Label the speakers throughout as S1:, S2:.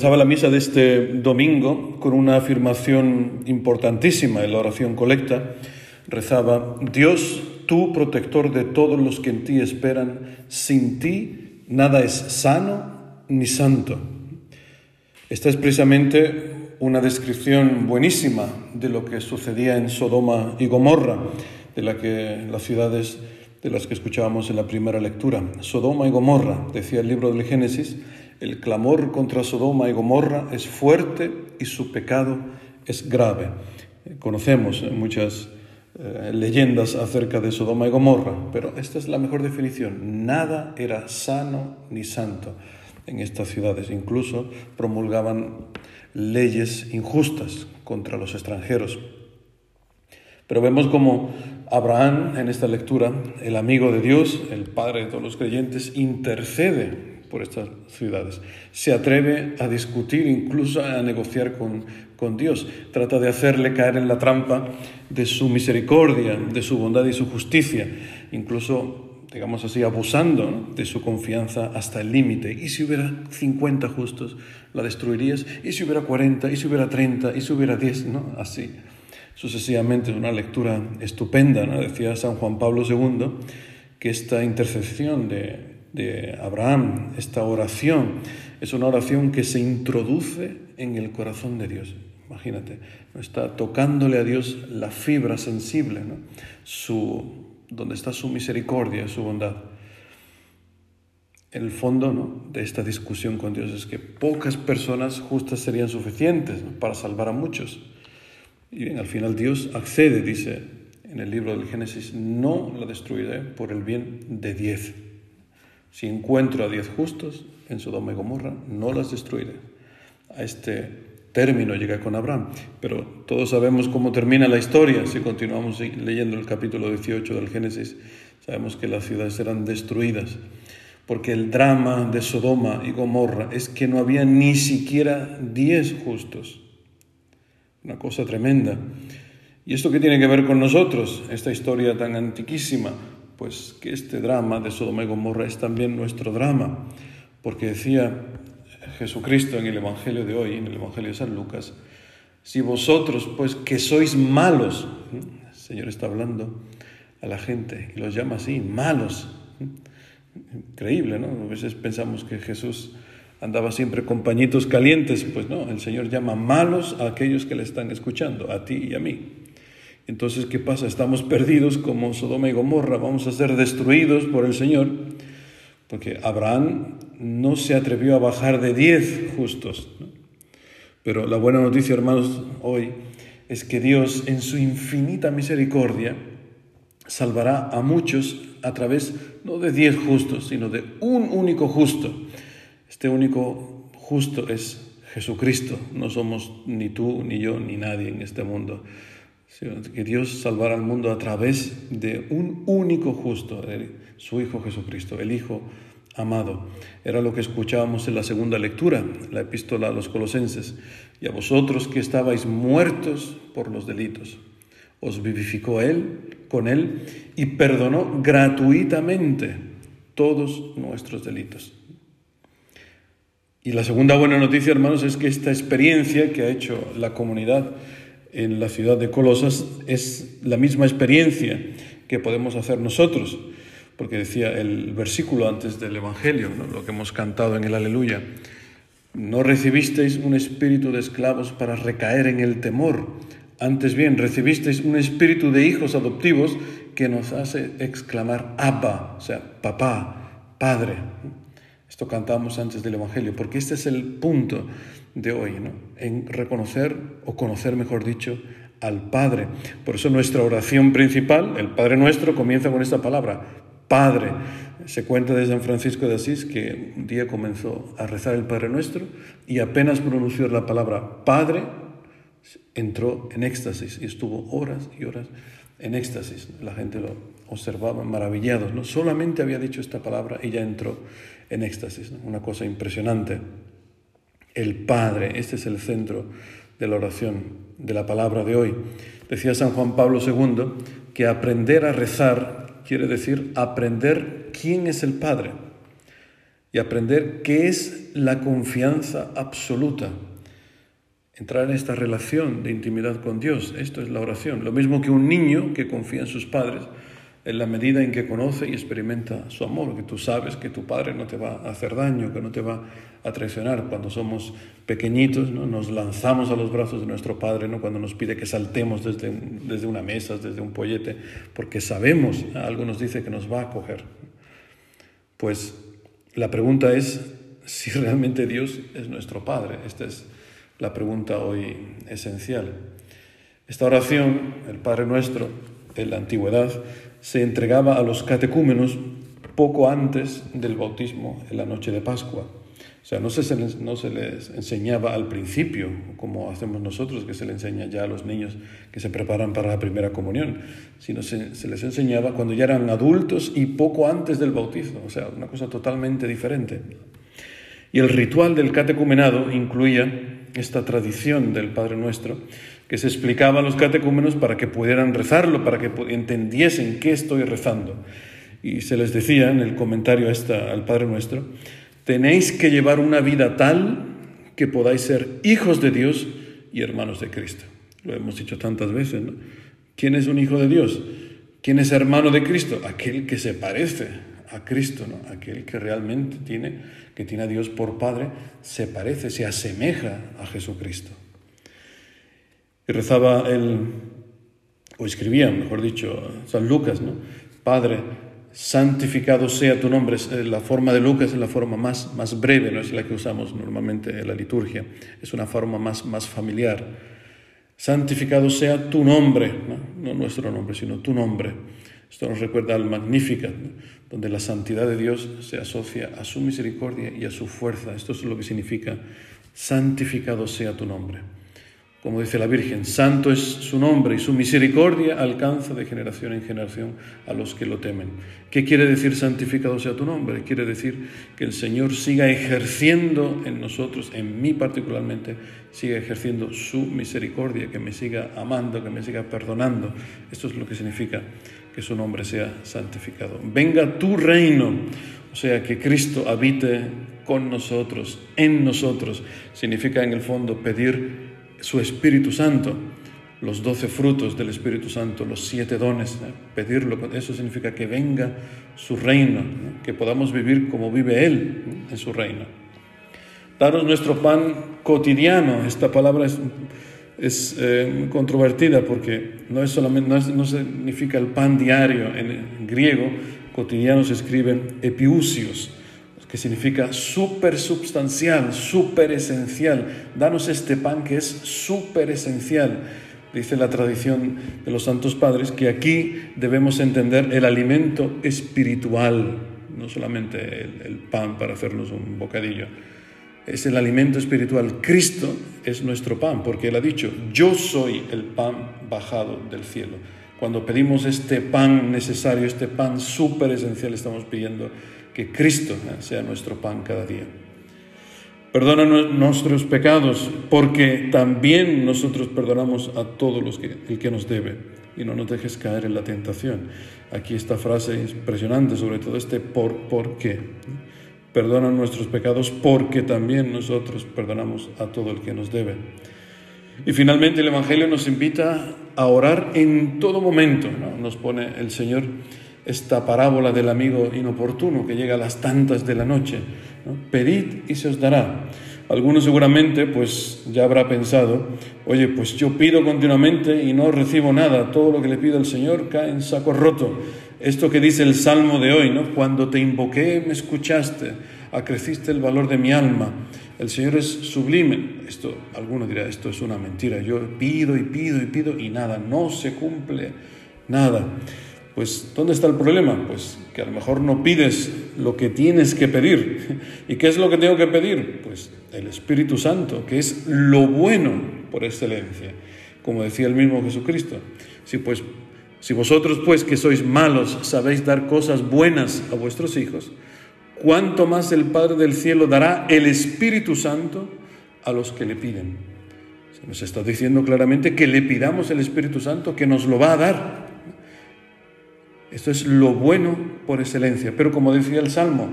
S1: Comenzaba la misa de este domingo con una afirmación importantísima en la oración colecta. Rezaba, Dios, tú protector de todos los que en ti esperan, sin ti nada es sano ni santo. Esta es precisamente una descripción buenísima de lo que sucedía en Sodoma y Gomorra, de la que las ciudades de las que escuchábamos en la primera lectura. Sodoma y Gomorra, decía el libro del Génesis, el clamor contra Sodoma y Gomorra es fuerte y su pecado es grave. Conocemos muchas eh, leyendas acerca de Sodoma y Gomorra, pero esta es la mejor definición. Nada era sano ni santo en estas ciudades. Incluso promulgaban leyes injustas contra los extranjeros. Pero vemos como Abraham en esta lectura, el amigo de Dios, el padre de todos los creyentes, intercede por estas ciudades. Se atreve a discutir, incluso a negociar con, con Dios. Trata de hacerle caer en la trampa de su misericordia, de su bondad y su justicia, incluso, digamos así, abusando de su confianza hasta el límite. ¿Y si hubiera 50 justos, la destruirías? ¿Y si hubiera 40? ¿Y si hubiera 30? ¿Y si hubiera 10? ¿No? Así. Sucesivamente es una lectura estupenda, ¿no? decía San Juan Pablo II, que esta intercesión de, de Abraham, esta oración, es una oración que se introduce en el corazón de Dios. Imagínate, está tocándole a Dios la fibra sensible, ¿no? su, donde está su misericordia, su bondad. El fondo ¿no? de esta discusión con Dios es que pocas personas justas serían suficientes para salvar a muchos. Y bien, al final Dios accede, dice en el libro del Génesis, no la destruiré por el bien de diez. Si encuentro a diez justos en Sodoma y Gomorra, no las destruiré. A este término llega con Abraham. Pero todos sabemos cómo termina la historia. Si continuamos leyendo el capítulo 18 del Génesis, sabemos que las ciudades serán destruidas. Porque el drama de Sodoma y Gomorra es que no había ni siquiera diez justos. Una cosa tremenda. ¿Y esto qué tiene que ver con nosotros? Esta historia tan antiquísima pues que este drama de Sodoma y Gomorra es también nuestro drama, porque decía Jesucristo en el Evangelio de hoy, en el Evangelio de San Lucas, si vosotros, pues que sois malos, el Señor está hablando a la gente y los llama así, malos. Increíble, ¿no? A veces pensamos que Jesús andaba siempre con pañitos calientes, pues no, el Señor llama malos a aquellos que le están escuchando, a ti y a mí. Entonces, ¿qué pasa? Estamos perdidos como Sodoma y Gomorra, vamos a ser destruidos por el Señor, porque Abraham no se atrevió a bajar de diez justos. Pero la buena noticia, hermanos, hoy es que Dios, en su infinita misericordia, salvará a muchos a través no de diez justos, sino de un único justo. Este único justo es Jesucristo. No somos ni tú, ni yo, ni nadie en este mundo que Dios salvará al mundo a través de un único justo, su Hijo Jesucristo, el Hijo amado. Era lo que escuchábamos en la segunda lectura, la epístola a los colosenses. Y a vosotros que estabais muertos por los delitos, os vivificó Él con Él y perdonó gratuitamente todos nuestros delitos. Y la segunda buena noticia, hermanos, es que esta experiencia que ha hecho la comunidad en la ciudad de Colosas es la misma experiencia que podemos hacer nosotros, porque decía el versículo antes del Evangelio, lo que hemos cantado en el Aleluya, no recibisteis un espíritu de esclavos para recaer en el temor, antes bien recibisteis un espíritu de hijos adoptivos que nos hace exclamar Abba, o sea, papá, padre. Esto cantamos antes del Evangelio, porque este es el punto de hoy, ¿no? en reconocer o conocer, mejor dicho, al Padre. Por eso nuestra oración principal, el Padre nuestro, comienza con esta palabra, Padre. Se cuenta de San Francisco de Asís que un día comenzó a rezar el Padre nuestro y apenas pronunció la palabra Padre, entró en éxtasis y estuvo horas y horas en éxtasis. La gente lo observaba maravillados. ¿no? Solamente había dicho esta palabra y ya entró en éxtasis. Una cosa impresionante el Padre. Este es el centro de la oración, de la palabra de hoy. Decía San Juan Pablo II que aprender a rezar quiere decir aprender quién es el Padre. y aprender qué es la confianza absoluta. Entrar en esta relación de intimidad con Dios, esto es la oración. Lo mismo que un niño que confía en sus padres, en la medida en que conoce y experimenta su amor, que tú sabes que tu padre no te va a hacer daño, que no te va a traicionar. Cuando somos pequeñitos, ¿no? nos lanzamos a los brazos de nuestro padre, ¿no? cuando nos pide que saltemos desde, desde una mesa, desde un pollete, porque sabemos, algo nos dice que nos va a acoger. Pues la pregunta es si realmente Dios es nuestro Padre. Esta es la pregunta hoy esencial. Esta oración, el Padre nuestro, en la antigüedad, se entregaba a los catecúmenos poco antes del bautismo en la noche de Pascua. O sea, no se, les, no se les enseñaba al principio, como hacemos nosotros, que se le enseña ya a los niños que se preparan para la primera comunión, sino se, se les enseñaba cuando ya eran adultos y poco antes del bautismo, o sea, una cosa totalmente diferente. Y el ritual del catecumenado incluía esta tradición del Padre Nuestro, que se explicaba a los catecúmenos para que pudieran rezarlo, para que entendiesen qué estoy rezando. Y se les decía en el comentario esta, al Padre Nuestro, tenéis que llevar una vida tal que podáis ser hijos de Dios y hermanos de Cristo. Lo hemos dicho tantas veces, ¿no? ¿Quién es un hijo de Dios? ¿Quién es hermano de Cristo? Aquel que se parece a Cristo. Aquel que realmente tiene, que tiene a Dios por Padre, se parece, se asemeja a Jesucristo. Y rezaba él, o escribía, mejor dicho, San Lucas, ¿no? Padre, santificado sea tu nombre. La forma de Lucas es la forma más, más breve, no es la que usamos normalmente en la liturgia, es una forma más, más familiar. Santificado sea tu nombre, no, nuestro nombre, sino tu nombre. Esto nos recuerda al Magnificat, donde la santidad de Dios se asocia a su misericordia y a su fuerza. Esto es lo que significa santificado sea tu nombre. Como dice la Virgen, santo es su nombre y su misericordia alcanza de generación en generación a los que lo temen. ¿Qué quiere decir santificado sea tu nombre? Quiere decir que el Señor siga ejerciendo en nosotros, en mí particularmente, siga ejerciendo su misericordia, que me siga amando, que me siga perdonando. Esto es lo que significa que su nombre sea santificado. Venga tu reino, o sea, que Cristo habite con nosotros, en nosotros. Significa en el fondo pedir su Espíritu Santo, los doce frutos del Espíritu Santo, los siete dones, ¿eh? pedirlo, eso significa que venga su reino, que podamos vivir como vive Él en su reino. Daros nuestro pan cotidiano, esta palabra es, es eh, controvertida porque no, es solamente, no, significa el pan diario, en griego cotidiano se escribe epiusios, que significa súper substancial, súper esencial. Danos este pan que es súper esencial. Dice la tradición de los santos padres que aquí debemos entender el alimento espiritual, no solamente el pan para hacernos un bocadillo. Es el alimento espiritual. Cristo es nuestro pan, porque Él ha dicho, yo soy el pan bajado del cielo. Cuando pedimos este pan necesario, este pan súper esencial, estamos pidiendo que Cristo sea nuestro pan cada día. Perdona nuestros pecados, porque también nosotros perdonamos a todos los que, el que nos debe, y no nos dejes caer en la tentación. Aquí esta frase impresionante, sobre todo este por, por qué. Perdona nuestros pecados porque también nosotros perdonamos a todo el que nos debe. Y finalmente el Evangelio nos invita a orar en todo momento. Nos pone el Señor esta parábola del amigo inoportuno que llega a las tantas de la noche. Pedid y se os dará. Algunos seguramente pues ya habrá pensado, oye, pues yo pido continuamente y no recibo nada, todo lo que le pido al Señor cae en saco roto. Esto que dice el Salmo de hoy, ¿no? Cuando te invoqué me escuchaste, acreciste el valor de mi alma. El Señor es sublime. Esto, alguno dirá, esto es una mentira. Yo pido y pido y pido y nada, no se cumple nada. Pues, ¿dónde está el problema? Pues que a lo mejor no pides lo que tienes que pedir. ¿Y qué es lo que tengo que pedir? Pues el Espíritu Santo, que es lo bueno por excelencia, como decía el mismo Jesucristo. Si pues si vosotros pues que sois malos sabéis dar cosas buenas a vuestros hijos, cuánto más el Padre del cielo dará el Espíritu Santo a los que le piden. Se nos está diciendo claramente que le pidamos el Espíritu Santo, que nos lo va a dar. Esto es lo bueno por excelencia. Pero como decía el Salmo,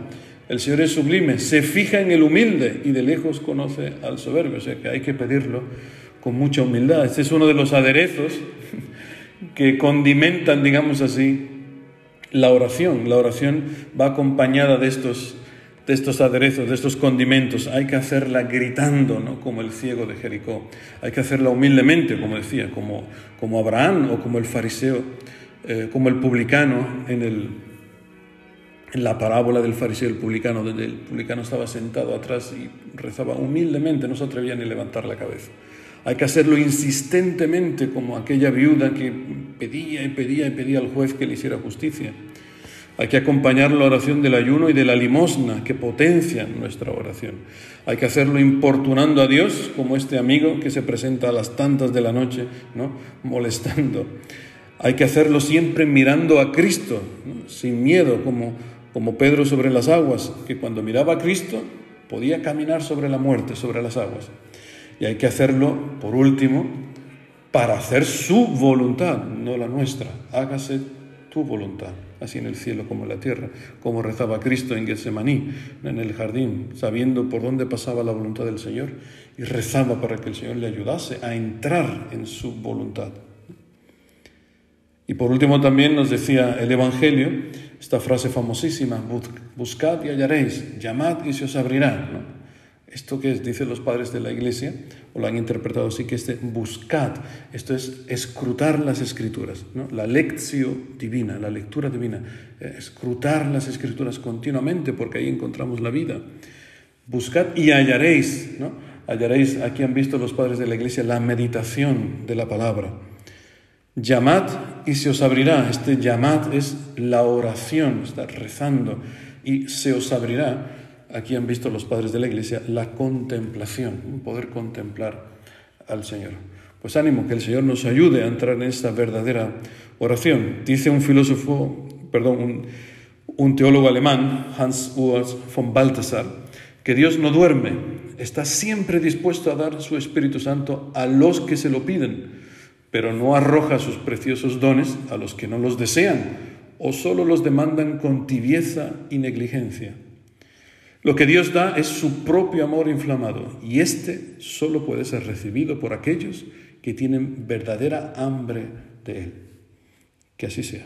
S1: El Señor es sublime, se fija en el humilde y de lejos conoce al soberbio. O sea que hay que pedirlo con mucha humildad. Este es uno de los aderezos que condimentan, digamos así, la oración. La oración va acompañada de estos, de estos aderezos, de estos condimentos. Hay que hacerla gritando, ¿no? como el ciego de Jericó. Hay que hacerla humildemente, como decía, como, como Abraham o como el fariseo, eh, como el publicano en, el, en la parábola del fariseo y el publicano, donde el publicano estaba sentado atrás y rezaba humildemente, no se atrevía ni a levantar la cabeza. Hay que hacerlo insistentemente como aquella viuda que pedía y pedía y pedía al juez que le hiciera justicia. Hay que acompañar la oración del ayuno y de la limosna que potencian nuestra oración. Hay que hacerlo importunando a Dios, como este amigo que se presenta a las tantas de la noche, ¿no? molestando. Hay que hacerlo siempre mirando a Cristo, sin miedo, como, como Pedro sobre las aguas, que cuando miraba a Cristo podía caminar sobre la muerte, sobre las aguas. Y hay que hacerlo, por último, para hacer su voluntad, no la nuestra. Hágase tu voluntad, así en el cielo como en la tierra, como rezaba Cristo en Getsemaní, en el jardín, sabiendo por dónde pasaba la voluntad del Señor, y rezaba para que el Señor le ayudase a entrar en su voluntad. Y por último también nos decía el Evangelio, esta frase famosísima, buscad y hallaréis, llamad y se os abrirá. ¿no? Esto que dicen los padres de la iglesia, o lo han interpretado así, que este buscad, esto es escrutar las escrituras, ¿no? la lección divina, la lectura divina, eh, escrutar las escrituras continuamente, porque ahí encontramos la vida. Buscad y hallaréis, ¿no? hallaréis, aquí han visto los padres de la iglesia, la meditación de la palabra. Llamad y se os abrirá. Este llamad es la oración, está rezando y se os abrirá aquí han visto los padres de la iglesia la contemplación, poder contemplar al Señor. Pues ánimo, que el Señor nos ayude a entrar en esta verdadera oración. Dice un filósofo, perdón, un, teólogo alemán, Hans Urs von Balthasar, que Dios no duerme, está siempre dispuesto a dar su Espíritu Santo a los que se lo piden, pero no arroja sus preciosos dones a los que no los desean o solo los demandan con tibieza y negligencia. Lo que Dios da es su propio amor inflamado y este solo puede ser recibido por aquellos que tienen verdadera hambre de Él. Que así sea.